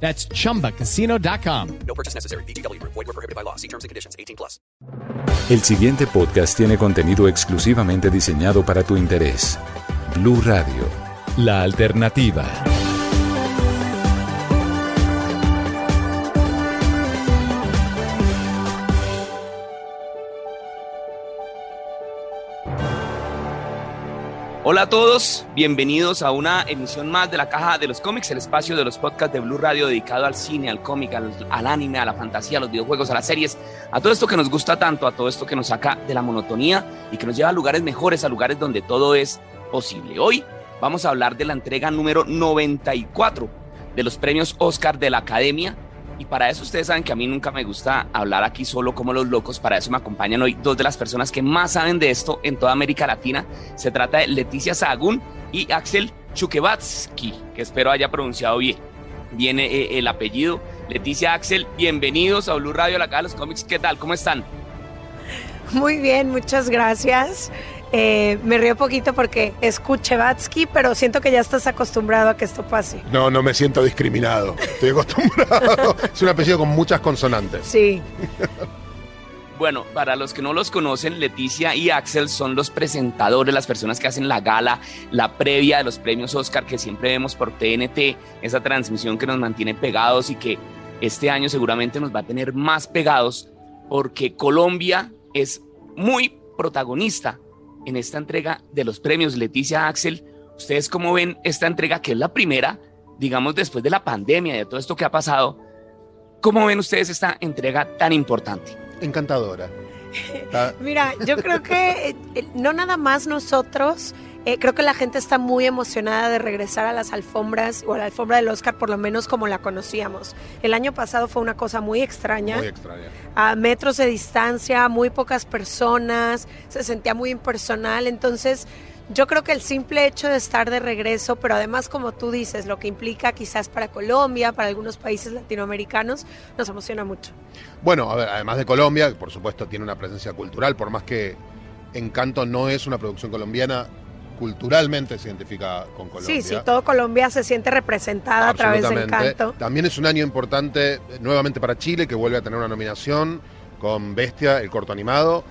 That's chumbacasino.com. No purchase necessary. BGW. Void were prohibited by law. See terms and conditions. 18 plus. El siguiente podcast tiene contenido exclusivamente diseñado para tu interés. Blue Radio, la alternativa. Hola a todos, bienvenidos a una emisión más de la Caja de los Cómics, el espacio de los podcasts de Blue Radio dedicado al cine, al cómic, al, anime, a la fantasía, a los videojuegos, a las series, a todo esto que nos gusta tanto, a todo esto que nos saca de la monotonía y que nos lleva a lugares mejores, a lugares donde todo es posible. Hoy vamos a hablar de la entrega número 94 de los premios Oscar de la Academia y para eso ustedes saben que a mí nunca me gusta hablar aquí solo como los locos. Para eso me acompañan hoy dos de las personas que más saben de esto en toda América Latina. Se trata de Leticia Sahagún y Axel Chukevatsky, que espero haya pronunciado bien. Viene eh, el apellido. Leticia Axel, bienvenidos a Blue Radio, la Caja de los Cómics. ¿Qué tal? ¿Cómo están? Muy bien, muchas gracias. Eh, me río poquito porque escuche Batsky, pero siento que ya estás acostumbrado a que esto pase. No, no me siento discriminado. Estoy acostumbrado. es un apellido con muchas consonantes. Sí. Bueno, para los que no los conocen, Leticia y Axel son los presentadores, las personas que hacen la gala, la previa de los premios Oscar que siempre vemos por TNT, esa transmisión que nos mantiene pegados y que este año seguramente nos va a tener más pegados porque Colombia es muy protagonista en esta entrega de los premios. Leticia Axel, ¿ustedes cómo ven esta entrega que es la primera, digamos, después de la pandemia, de todo esto que ha pasado? ¿Cómo ven ustedes esta entrega tan importante? Encantadora. Mira, yo creo que eh, no nada más nosotros, eh, creo que la gente está muy emocionada de regresar a las alfombras o a la alfombra del Oscar, por lo menos como la conocíamos. El año pasado fue una cosa muy extraña. Muy extraña. A metros de distancia, muy pocas personas, se sentía muy impersonal. Entonces, yo creo que el simple hecho de estar de regreso, pero además, como tú dices, lo que implica quizás para Colombia, para algunos países latinoamericanos, nos emociona mucho. Bueno, a ver, además de Colombia, por supuesto tiene una presencia cultural, por más que Encanto no es una producción colombiana, culturalmente se identifica con Colombia. Sí, sí, todo Colombia se siente representada a través de Encanto. También es un año importante eh, nuevamente para Chile, que vuelve a tener una nominación con Bestia, el corto animado,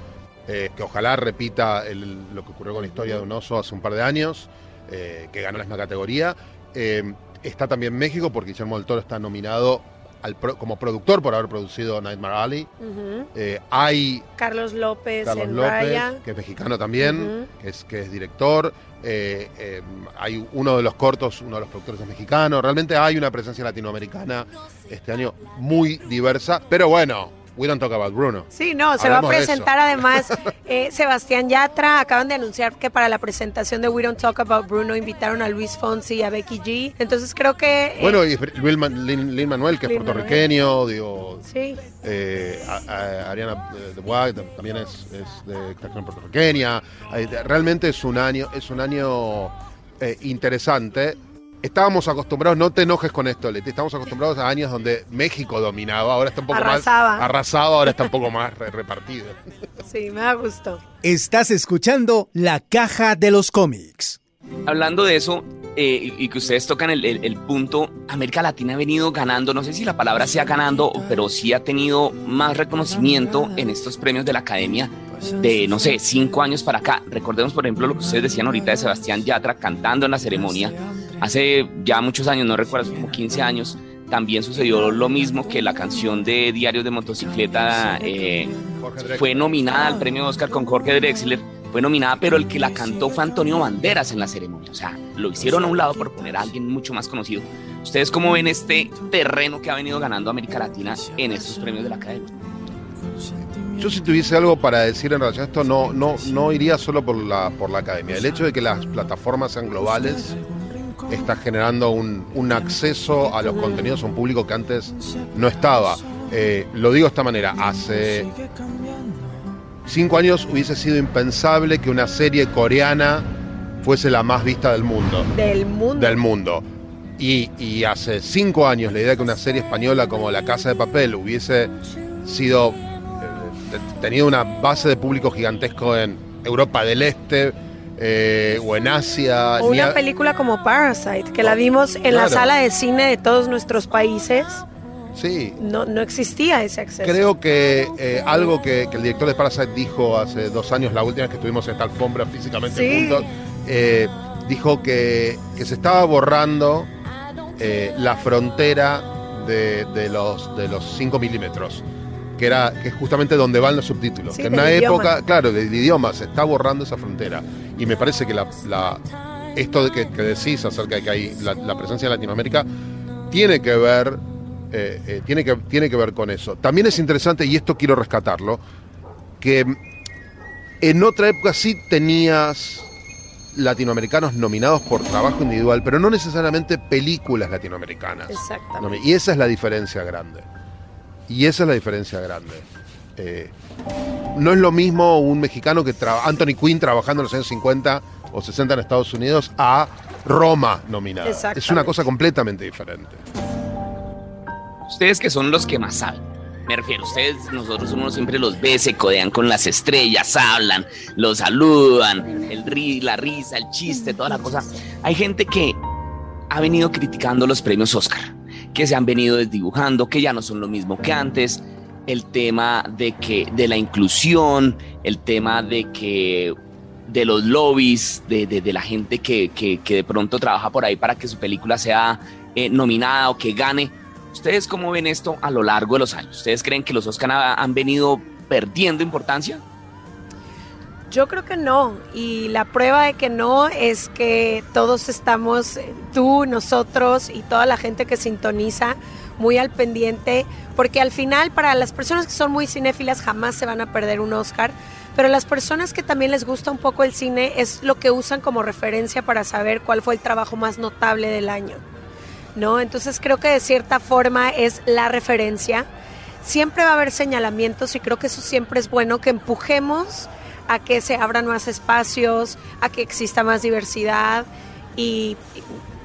eh, que ojalá repita el, lo que ocurrió con la historia de un oso hace un par de años, eh, que ganó la misma categoría. Eh, está también México, porque Guillermo del Toro está nominado al pro, como productor por haber producido Nightmare Alley. Uh -huh. Eh, hay Carlos López Carlos en López, Raya. que es mexicano también, Uh -huh. que, es, que es director. Eh, eh, hay uno de los cortos, uno de los productores es mexicano. Realmente hay una presencia latinoamericana este año muy diversa. Pero bueno, we don't talk about Bruno. Sí, no, se va a presentar además eh, Sebastián Yatra. Acaban de anunciar que para la presentación de We Don't Talk About Bruno invitaron a Luis Fonsi y a Becky G. Entonces creo que. eh, Bueno, y Lin, Lin, Lin Manuel, que es puertorriqueño, digo, Sí. eh, a- a- Ariana de White también es, es de extracción puertorriqueña. Realmente es un año, es un año eh, interesante. Estábamos acostumbrados, no te enojes con esto, Leti, estamos acostumbrados a años donde México dominaba, ahora está un poco Arrasaba. más arrasado, ahora está un poco más re- repartido. Sí, me da gusto. Estás escuchando La Caja de los Cómics. Hablando de eso, eh, y y que ustedes tocan el, el- el punto, América Latina ha venido ganando, no sé si la palabra sea ganando, pero sí ha tenido más reconocimiento en estos premios de la Academia de, no sé, cinco años para acá. Recordemos, por ejemplo, lo que ustedes decían ahorita de Sebastián Yatra cantando en la ceremonia. Hace ya muchos años, no recuerdo, como 15 años, también sucedió lo mismo que la canción de Diarios de Motocicleta eh, fue nominada al premio Oscar con Jorge Drexler, fue nominada, pero el que la cantó fue Antonio Banderas en la ceremonia. O sea, lo hicieron a un lado por poner a alguien mucho más conocido. ¿Ustedes cómo ven este terreno que ha venido ganando América Latina en estos premios de la Academia? Yo si tuviese algo para decir en relación a esto, no, no, no iría solo por la, por la academia. El hecho de que las plataformas sean globales está generando un, un acceso a los contenidos a un público que antes no estaba. Eh, lo digo de esta manera, hace cinco años hubiese sido impensable que una serie coreana fuese la más vista del mundo. Del mundo. Del mundo. Y, y hace cinco años la idea de que una serie española como La Casa de Papel hubiese sido eh, tenido una base de público gigantesco en Europa del Este eh, o en Asia. O una a- película como Parasite, que la vimos en la sala de cine de todos nuestros países. Sí, No, no existía ese acceso. Creo que eh, algo que, que el director de Parasite dijo hace dos años, la última vez que estuvimos en esta alfombra físicamente Sí. juntos, eh, dijo que, que se estaba borrando eh, la frontera de, de los, de los 5 milímetros, que, era, que es justamente donde van los subtítulos. Sí, que en una idioma. época, claro, del idioma, se está borrando esa frontera. Y me parece que la, la- esto de que, que decís acerca de que hay la, la presencia de Latinoamérica tiene que ver eh, eh, tiene, que, tiene que ver con eso. También es interesante, y esto quiero rescatarlo, que en otra época sí tenías latinoamericanos nominados por trabajo individual, pero no necesariamente películas latinoamericanas. Exactamente. Y esa es la diferencia grande. Y esa es la diferencia grande. Eh, no es lo mismo un mexicano que traba- Anthony Quinn trabajando en los años 50 o 60 en Estados Unidos a Roma nominada. Es una cosa completamente diferente. Ustedes que son los que más saben. Me refiero, ustedes, nosotros uno siempre los ve, se codean con las estrellas, hablan, los saludan, el ri, la risa, el chiste, toda la cosa. Hay gente que ha venido criticando los premios Oscar, que se han venido desdibujando, que ya no son lo mismo que antes, el tema de que de la inclusión, el tema de que de los lobbies, de, de- de la gente que, que- que de pronto trabaja por ahí para que su película sea eh, nominada o que gane. ¿Ustedes cómo ven esto a lo largo de los años? ¿Ustedes creen que los Oscar ha- han venido perdiendo importancia? Yo creo que no. Y la prueba de que no es que todos estamos, eh, tú, nosotros y toda la gente que sintoniza, muy al pendiente, porque al final para las personas que son muy cinéfilas jamás se van a perder un Oscar, pero las personas que también les gusta un poco el cine es lo que usan como referencia para saber cuál fue el trabajo más notable del año. ¿No? Entonces creo que de cierta forma es la referencia. Siempre va a haber señalamientos y creo que eso siempre es bueno que empujemos a que se abran más espacios, a que exista más diversidad. Y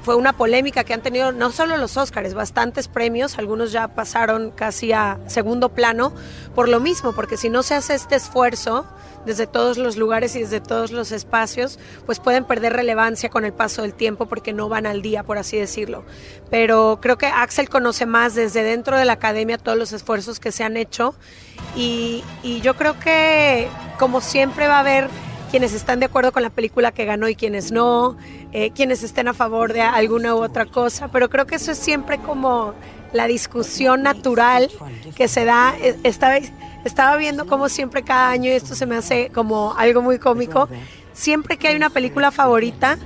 fue una polémica que han tenido no solo los Óscares, bastantes premios, algunos ya pasaron casi a segundo plano por lo mismo, porque si no se hace este esfuerzo desde todos los lugares y desde todos los espacios, pues pueden perder relevancia con el paso del tiempo porque no van al día, por así decirlo. Pero creo que Axel conoce más desde dentro de la academia todos los esfuerzos que se han hecho y, y yo creo que como siempre va a haber quienes están de acuerdo con la película que ganó y quienes no, eh, quienes estén a favor de alguna u otra cosa, pero creo que eso es siempre como la discusión natural que se da. Eh, Estaba, estaba viendo como siempre cada año, y esto se me hace como algo muy cómico, siempre que hay una película favorita,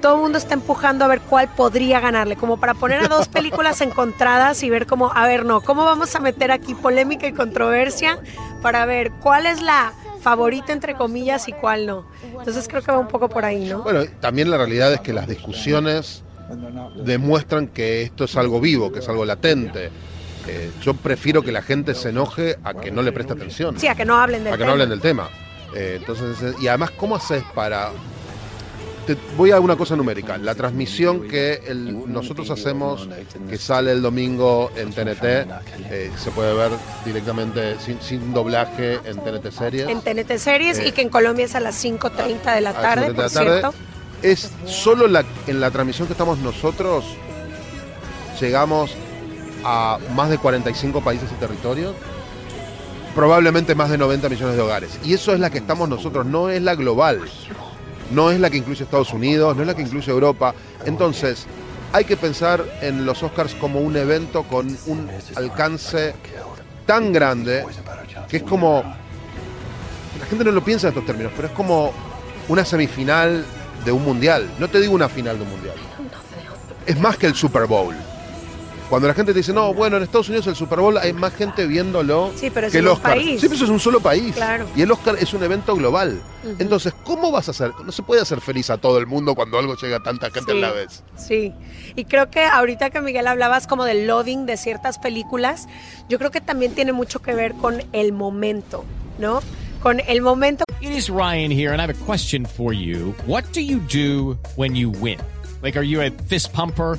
todo el mundo está empujando a ver cuál podría ganarle, como para poner a dos películas encontradas y ver cómo, a ver, no, cómo vamos a meter aquí polémica y controversia para ver cuál es la favorita entre comillas y cuál no. Entonces creo que va un poco por ahí, ¿no? Bueno, también la realidad es que las discusiones demuestran que esto es algo vivo, que es algo latente. Eh, yo prefiero que la gente se enoje a que no le preste atención, Sí, a que no hablen del a que tema. no hablen del tema. Eh, entonces, eh, y además, ¿cómo haces para...? Te- voy a una cosa numérica. La transmisión que el- nosotros hacemos, que sale el domingo en TNT, eh, se puede ver directamente sin, sin doblaje en TNT Series. En TNT Series y que en Colombia es a las 5.30 de la tarde, 7 de la tarde. cierto. Es solo la, en la transmisión que estamos nosotros, llegamos a más de 45 países y territorios, probablemente más de 90 millones de hogares. Y eso es la que estamos nosotros, no es la global, no es la que incluye Estados Unidos, no es la que incluye Europa. Entonces, hay que pensar en los Oscars como un evento con un alcance tan grande que es como... La gente no lo piensa en estos términos, pero es como una semifinal de un mundial. No te digo una final de un mundial. Es más que el Super Bowl. Cuando la gente te dice, no, bueno, en Estados Unidos el Super Bowl hay más gente viéndolo Sí, pero es que el un Oscar. país. Sí, pero eso es un solo país. Claro. Y el Oscar es un evento global. Entonces, ¿cómo vas a hacer? No se puede hacer feliz a todo el mundo cuando algo llega a tanta gente Sí, a la vez. Sí, y creo que ahorita que Miguel hablabas como del loading de ciertas películas, yo creo que también tiene mucho que ver con el momento, ¿no? Con el momento. It is Ryan here, and I have a question for you. What do you do when you win? Like, are you a fist pumper?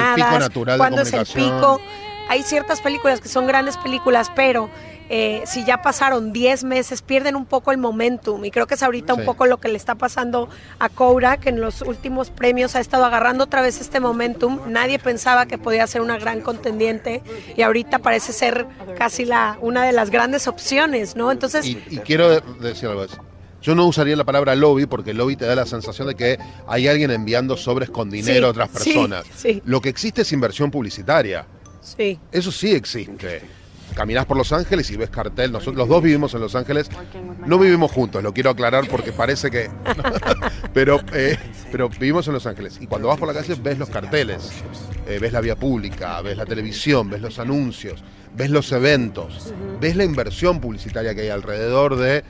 nominadas, natural de cuándo es el pico. Hay ciertas películas que son grandes películas, pero eh, si ya pasaron 10 meses, pierden un poco el momentum. Y creo que es ahorita Sí. un poco lo que le está pasando a Koura, que en los últimos premios ha estado agarrando otra vez este momentum. Nadie pensaba que podía ser una gran contendiente y ahorita parece ser casi la, una de las grandes opciones, ¿no? Entonces, Y, y quiero de- decir algo. Yo no usaría la palabra lobby porque lobby te da la sensación de que hay alguien enviando sobres con dinero Sí, a otras sí, personas. sí. Lo que existe es inversión publicitaria. sí. Eso sí existe. Caminás por Los Ángeles y ves cartel. Nosotros los dos vivimos en Los Ángeles. No vivimos juntos, lo quiero aclarar porque parece que. pero, eh, pero vivimos en Los Ángeles. Y cuando vas por la calle ves los carteles, eh, ves la vía pública, ves la televisión, ves los anuncios, ves los eventos, ves la inversión publicitaria que hay alrededor de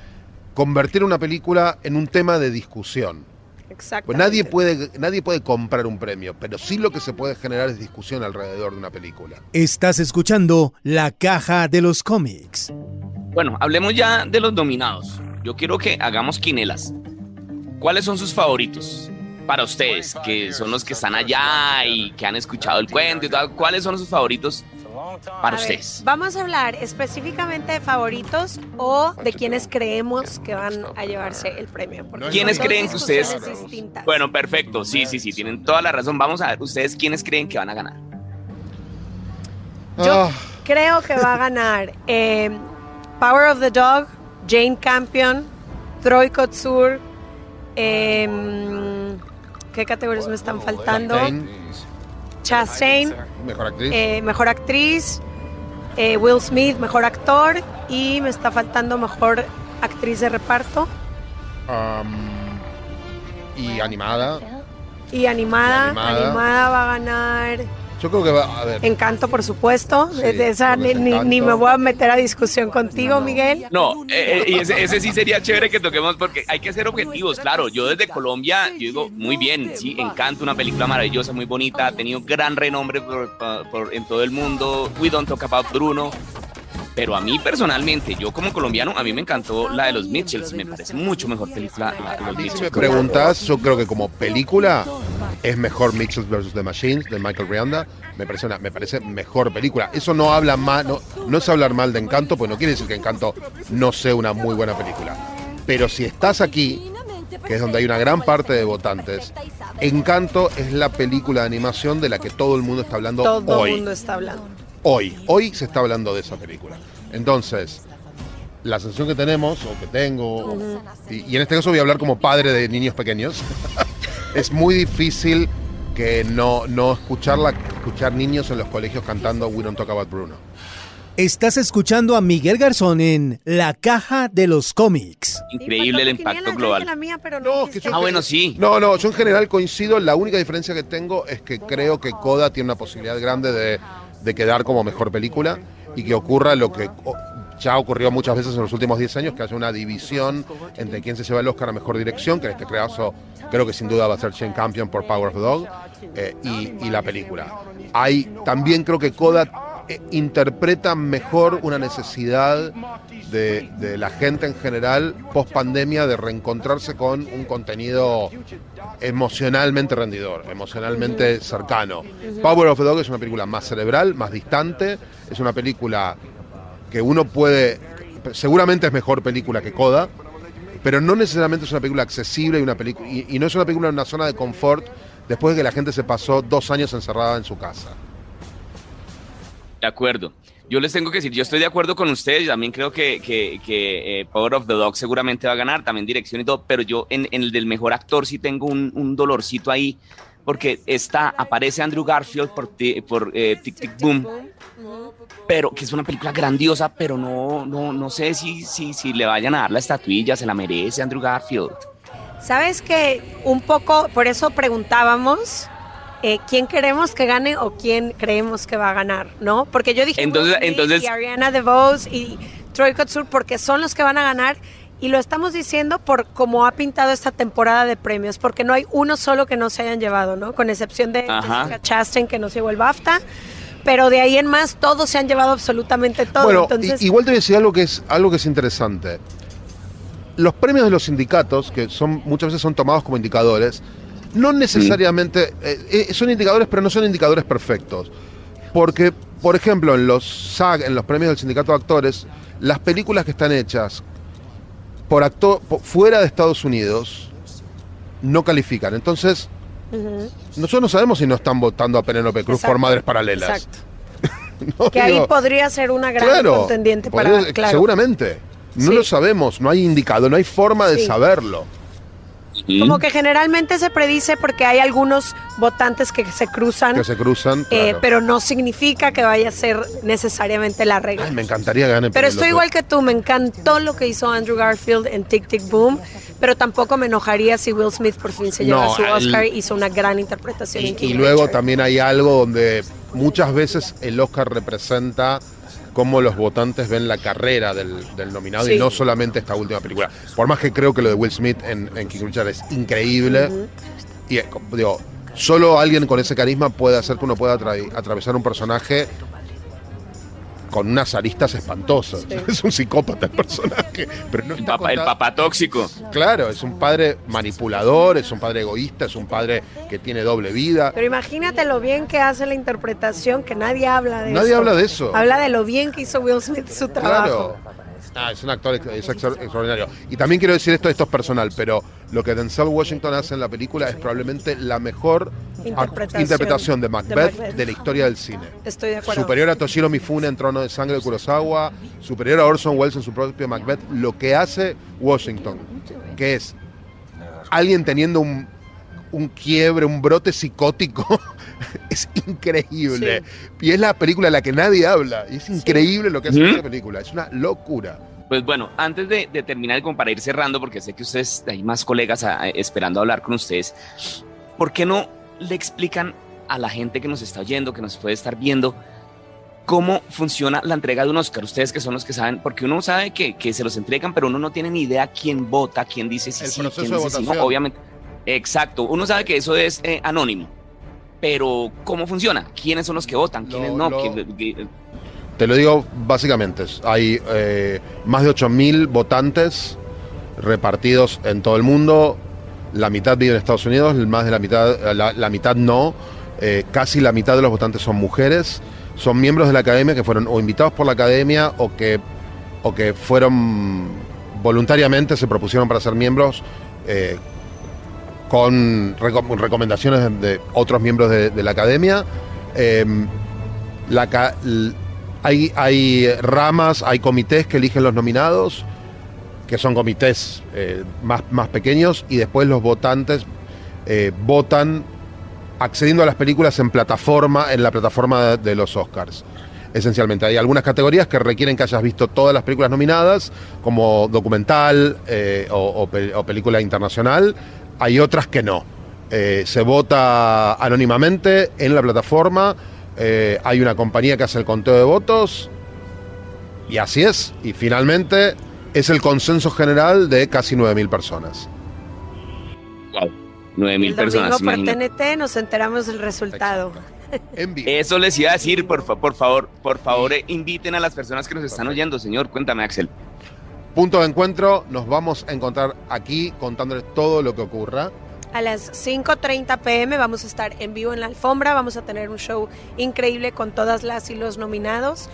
convertir una película en un tema de discusión. Exacto. Pues nadie puede, nadie puede comprar un premio, pero sí lo que se puede generar es discusión alrededor de una película. Estás escuchando La Caja de los Cómics. Bueno, hablemos ya de los nominados. Yo quiero que hagamos quinelas. ¿Cuáles son sus favoritos para ustedes, que son los que están allá y que han escuchado el cuento y tal? ¿Cuáles son sus favoritos para A ver, ustedes? vamos a hablar específicamente de favoritos o de quienes creemos que van a llevarse el premio. ¿Quiénes creen que ustedes- distintas. Bueno, perfecto. Sí, sí, sí, tienen toda la razón. Vamos a ver, ¿ustedes quiénes creen que van a ganar? Yo Ah. creo que va a ganar eh, Power of the Dog, Jane Campion, Troy Kotsur. em, ¿Qué categorías me están faltando? Chastain, mejor actriz. eh, mejor actriz. eh, Will Smith, mejor actor. Y me está faltando mejor actriz de reparto. Y animada. Y animada. Y animada. animada. va a ganar. Yo creo que va a ver. Encanto, por supuesto. Sí, de esa ni, me voy a meter a discusión contigo, Miguel. No, eh, eh, y ese, ese sí sería chévere que toquemos porque hay que ser objetivos, claro. Yo desde Colombia, yo digo, muy bien, sí, Encanto, una película maravillosa, muy bonita, ha tenido gran renombre por- por- por- en todo el mundo. We Don't Talk About Bruno. Pero a mí personalmente, yo como colombiano, a mí me encantó la de los Mitchells. Me parece mucho mejor película la de los Si me Mitchells. preguntas, yo creo que como película es mejor Mitchells vs. The Machines de Michael Rianda. Me parece, una, me parece mejor película. Eso no habla mal, no, no es hablar mal de Encanto, pues no quiere decir que Encanto no sea una muy buena película. Pero si estás aquí, que es donde hay una gran parte de votantes, Encanto es la película de animación de la que todo el mundo está hablando Todo hoy. el mundo está hablando. Hoy. Hoy se está hablando de esa película. Entonces, la sensación que tenemos, o que tengo, y, y en este caso voy a hablar como padre de niños pequeños, es muy difícil que no, no escucharla, escuchar niños en los colegios cantando We Don't Talk About Bruno. Estás escuchando a Miguel Garzón en La Caja de los Cómics. Increíble el impacto global. dije la mía, pero No, no que dijiste. yo- Ah, bueno, sí. No, no, yo en general coincido. La única diferencia que tengo es que creo que Coda tiene una posibilidad grande de, de quedar como mejor película y que ocurra lo que ya ocurrió muchas veces en los últimos 10 años, que haya una división entre quién se lleva el Oscar a mejor dirección, que en este caso creo que sin duda va a ser Shane Campion por Power of the Dog, eh, y, y la película. Hay, también creo que Coda eh, interpreta mejor una necesidad de, de la gente en general post pandemia de reencontrarse con un contenido emocionalmente rendidor, emocionalmente cercano. Power of the Dog es una película más cerebral, más distante, es una película que uno puede, seguramente es mejor película que Coda, pero no necesariamente es una película accesible y, una y, y no es una película en una zona de confort después de que la gente se pasó dos años encerrada en su casa. De acuerdo. Yo les tengo que decir, yo estoy de acuerdo con ustedes, también creo que, eh, Power of the Dog seguramente va a ganar, también dirección y todo, pero yo en, el del mejor actor sí tengo un, dolorcito ahí, porque está, aparece Andrew Garfield por, por eh, Tic Tic Boom, pero que es una película grandiosa, pero no, no, no sé si, si, si le vayan a dar la estatuilla, se la merece Andrew Garfield. Sabes que un poco, por eso preguntábamos eh, quién queremos que gane o quién creemos que va a ganar, ¿no? Porque yo dije Entonces- Will entonces- y Ariana DeVos y Troy Kotsur porque son los que van a ganar y lo estamos diciendo por cómo ha pintado esta temporada de premios, porque no hay uno solo que no se hayan llevado, ¿no? Con excepción de Ajá. Jessica Chastain que no se llevó el BAFTA, pero de ahí en más todos se han llevado absolutamente todo. Bueno, Entonces, i- igual te voy a decir algo que es algo que es interesante. Los premios de los sindicatos, que son muchas veces son tomados como indicadores, no necesariamente eh, eh, son indicadores, pero no son indicadores perfectos. Porque, por ejemplo, en los SAG, en los premios del sindicato de actores, las películas que están hechas por actor po- fuera de Estados Unidos no califican. Entonces, nosotros no sabemos si no están votando a Penélope Cruz por Madres Paralelas. Exacto. ¿no? Que ahí podría ser una gran Claro, contendiente para podría- claro. seguramente. No Sí. lo sabemos, no hay indicado, no hay forma de Sí. saberlo. Como que generalmente se predice porque hay algunos votantes que se cruzan, Que se cruzan. eh, claro. pero no significa que vaya a ser necesariamente la regla. Ay, me encantaría gane Pero estoy igual que tú, me encantó lo que hizo Andrew Garfield en Tic Tic Boom, pero tampoco me enojaría si Will Smith por fin se lleva No, su el- Oscar y hizo una gran interpretación en Y, King y luego Richard. también hay algo donde muchas veces el Oscar representa cómo los votantes ven la carrera del, del nominado Sí. y no solamente esta última película. Por más que creo que lo de Will Smith en, en King Richard es increíble. Y eh, digo, solo alguien con ese carisma puede hacer que uno pueda atra- atravesar un personaje con unas aristas espantosas. Es un psicópata el personaje. Pero no El está papá, el contado- papá tóxico. Claro, es un padre manipulador, es un padre egoísta, es un padre que tiene doble vida. Pero imagínate lo bien que hace la interpretación, que nadie habla de eso. Nadie habla de eso. Habla de lo bien que hizo Will Smith su trabajo. Claro. Ah, es un actor es extraordinario. Y también quiero decir esto, esto es personal, pero lo que Denzel Washington hace en la película es probablemente la mejor ac- Interpretación interpretación de de Macbeth, Macbeth. de la historia del cine. Estoy de acuerdo. Superior a Toshiro Mifune en Trono de Sangre de Kurosawa, superior a Orson Welles en su propio Macbeth, lo que hace Washington, que es alguien teniendo un, un quiebre, un brote psicótico, es increíble. Y es la película de la que nadie habla, y es increíble lo que hace Ujú. esa película, es una locura. Pues bueno, antes de, de terminar como para ir cerrando, porque sé que ustedes, hay más colegas a- esperando hablar con ustedes, ¿por qué no le explican a la gente que nos está oyendo, que nos puede estar viendo, cómo funciona la entrega de un Oscar? Ustedes que son los que saben, porque uno sabe que, que se los entregan, pero uno no tiene ni idea quién vota, quién dice si El sí, quién dice si no. Obviamente, exacto. Uno sabe que eso es eh, anónimo, pero ¿cómo funciona? ¿Quiénes son los que votan? ¿Quiénes Lo- no? lo- ¿Quién- qué- Te lo digo básicamente, hay eh, más de 8.000 votantes repartidos en todo el mundo, la mitad vive en Estados Unidos, más de la mitad, la, la mitad no, Eh, casi la mitad de los votantes son mujeres, son miembros de la academia que fueron o invitados por la academia o que, o que fueron voluntariamente, se propusieron para ser miembros. eh, con reco- recomendaciones de, otros miembros de, la academia. Eh, la hay, ramas, hay comités que eligen los nominados, que son comités eh, más, más pequeños, y después los votantes eh, votan accediendo a las películas en plataforma, en la plataforma de, los Oscars. Esencialmente, hay algunas categorías que requieren que hayas visto todas las películas nominadas, como documental eh, o, o pe- o película internacional. Hay otras que no. Se vota anónimamente en la plataforma. Eh, hay una compañía que hace el conteo de votos. Y así es. Y finalmente es el consenso general de casi 9.000 personas. Wow, nueve mil El domingo personas. por. TNT nos enteramos del resultado. En vivo. Eso les iba a decir, por, fa- por favor, por favor, eh, inviten a las personas que nos están oyendo, señor. Cuéntame, Axel. Punto de encuentro. Nos vamos a encontrar aquí contándoles todo lo que ocurra. A las 5.30 pm vamos a estar en vivo en la alfombra, vamos a tener un show increíble con todas las y los nominados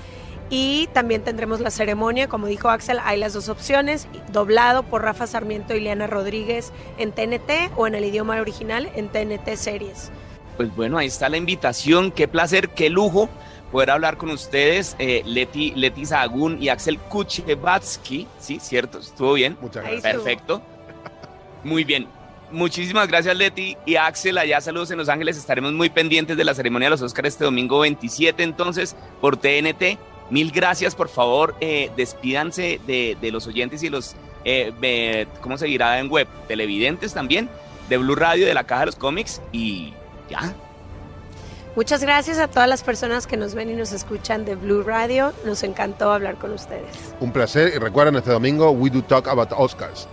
y también tendremos la ceremonia, como dijo Axel, hay las dos opciones, doblado por Rafa Sarmiento y Liana Rodríguez en TNT o en el idioma original en TNT Series. Pues bueno, ahí está la invitación. Qué placer, qué lujo poder hablar con ustedes, eh, Leti, Leti Sahagún y Axel Kuchevatsky. Sí, cierto, estuvo bien. Muchas gracias. Perfecto. Muy bien. Muchísimas gracias, Leti. Y Axel, allá saludos en Los Ángeles. Estaremos muy pendientes de la ceremonia de los Oscars este domingo 27, entonces, por TNT. Mil gracias, por favor, eh, despídanse de, de los oyentes y los, eh, eh, ¿cómo se dirá en web? Televidentes también, de Blue Radio, de la Caja de los Cómics. Y ya, Muchas gracias a todas las personas que nos ven y nos escuchan de Blue Radio. Nos encantó hablar con ustedes. Un placer. Y recuerden este domingo, We Do Talk About Oscars.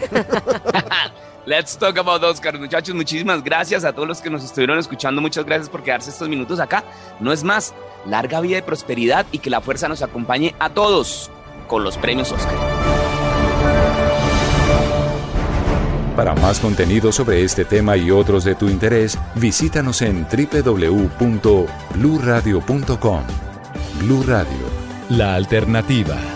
Let's talk about Oscar, muchachos. Muchísimas gracias a todos los que nos estuvieron escuchando. Muchas gracias por quedarse estos minutos acá. No es más, larga vida y prosperidad y que la fuerza nos acompañe a todos con los premios Oscar. Para más contenido sobre este tema y otros de tu interés, visítanos en www.bluradio.com. Blu Radio, la alternativa.